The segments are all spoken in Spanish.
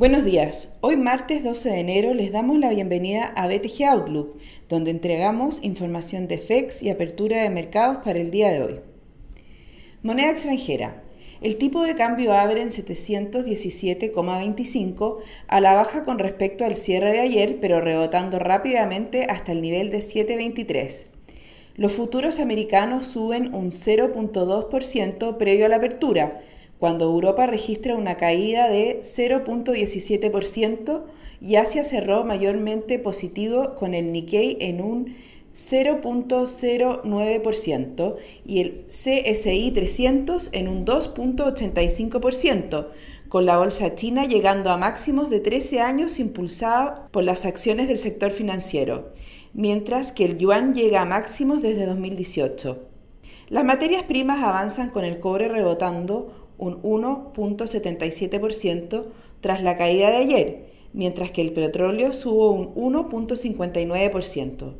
Buenos días. Hoy martes 12 de enero les damos la bienvenida a BTG Outlook, donde entregamos información de FEX y apertura de mercados para el día de hoy. Moneda extranjera. El tipo de cambio abre en 717,25 a la baja con respecto al cierre de ayer, pero rebotando rápidamente hasta el nivel de 723. Los futuros americanos suben un 0.2% previo a la apertura, cuando Europa registra una caída de 0.17% y Asia cerró mayormente positivo con el Nikkei en un 0.09% y el CSI 300 en un 2.85%, con la bolsa china llegando a máximos de 13 años impulsada por las acciones del sector financiero, mientras que el yuan llega a máximos desde 2018. Las materias primas avanzan con el cobre rebotando un 1.77% tras la caída de ayer, mientras que el petróleo subo un 1.59%.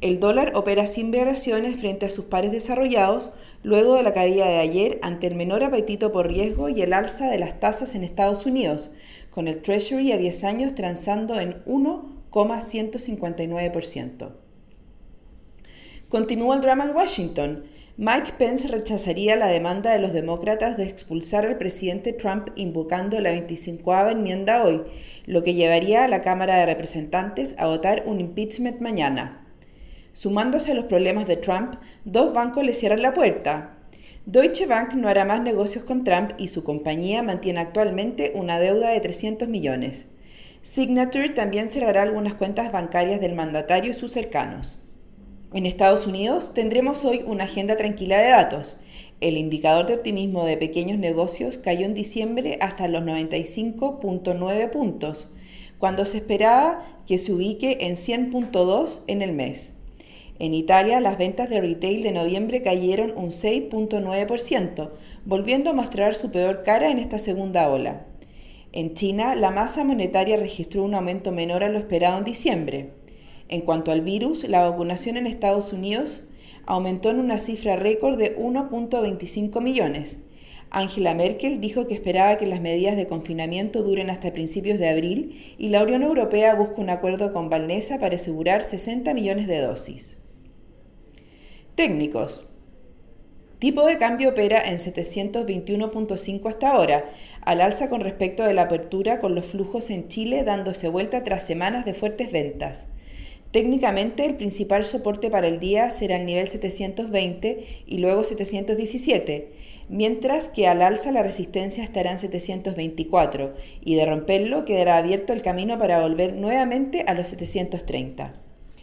El dólar opera sin variaciones frente a sus pares desarrollados luego de la caída de ayer ante el menor apetito por riesgo y el alza de las tasas en Estados Unidos, con el Treasury a 10 años transando en 1,159%. Continúa el drama en Washington. Mike Pence rechazaría la demanda de los demócratas de expulsar al presidente Trump invocando la 25 enmienda hoy, lo que llevaría a la Cámara de Representantes a votar un impeachment mañana. Sumándose a los problemas de Trump, dos bancos le cierran la puerta. Deutsche Bank no hará más negocios con Trump y su compañía mantiene actualmente una deuda de 300 millones. Signature también cerrará algunas cuentas bancarias del mandatario y sus cercanos. En Estados Unidos tendremos hoy una agenda tranquila de datos. El indicador de optimismo de pequeños negocios cayó en diciembre hasta los 95.9 puntos, cuando se esperaba que se ubique en 100.2 en el mes. En Italia, las ventas de retail de noviembre cayeron un 6.9%, volviendo a mostrar su peor cara en esta segunda ola. En China, la masa monetaria registró un aumento menor a lo esperado en diciembre. En cuanto al virus, la vacunación en Estados Unidos aumentó en una cifra récord de 1.25 millones. Angela Merkel dijo que esperaba que las medidas de confinamiento duren hasta principios de abril y la Unión Europea busca un acuerdo con Valnesa para asegurar 60 millones de dosis. Técnicos. Tipo de cambio opera en 721.5 hasta ahora, al alza con respecto de la apertura con los flujos en Chile dándose vuelta tras semanas de fuertes ventas. Técnicamente, el principal soporte para el día será el nivel 720 y luego 717, mientras que al alza la resistencia estará en 724 y de romperlo quedará abierto el camino para volver nuevamente a los 730.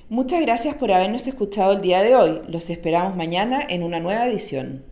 Muchas gracias por habernos escuchado el día de hoy. Los esperamos mañana en una nueva edición.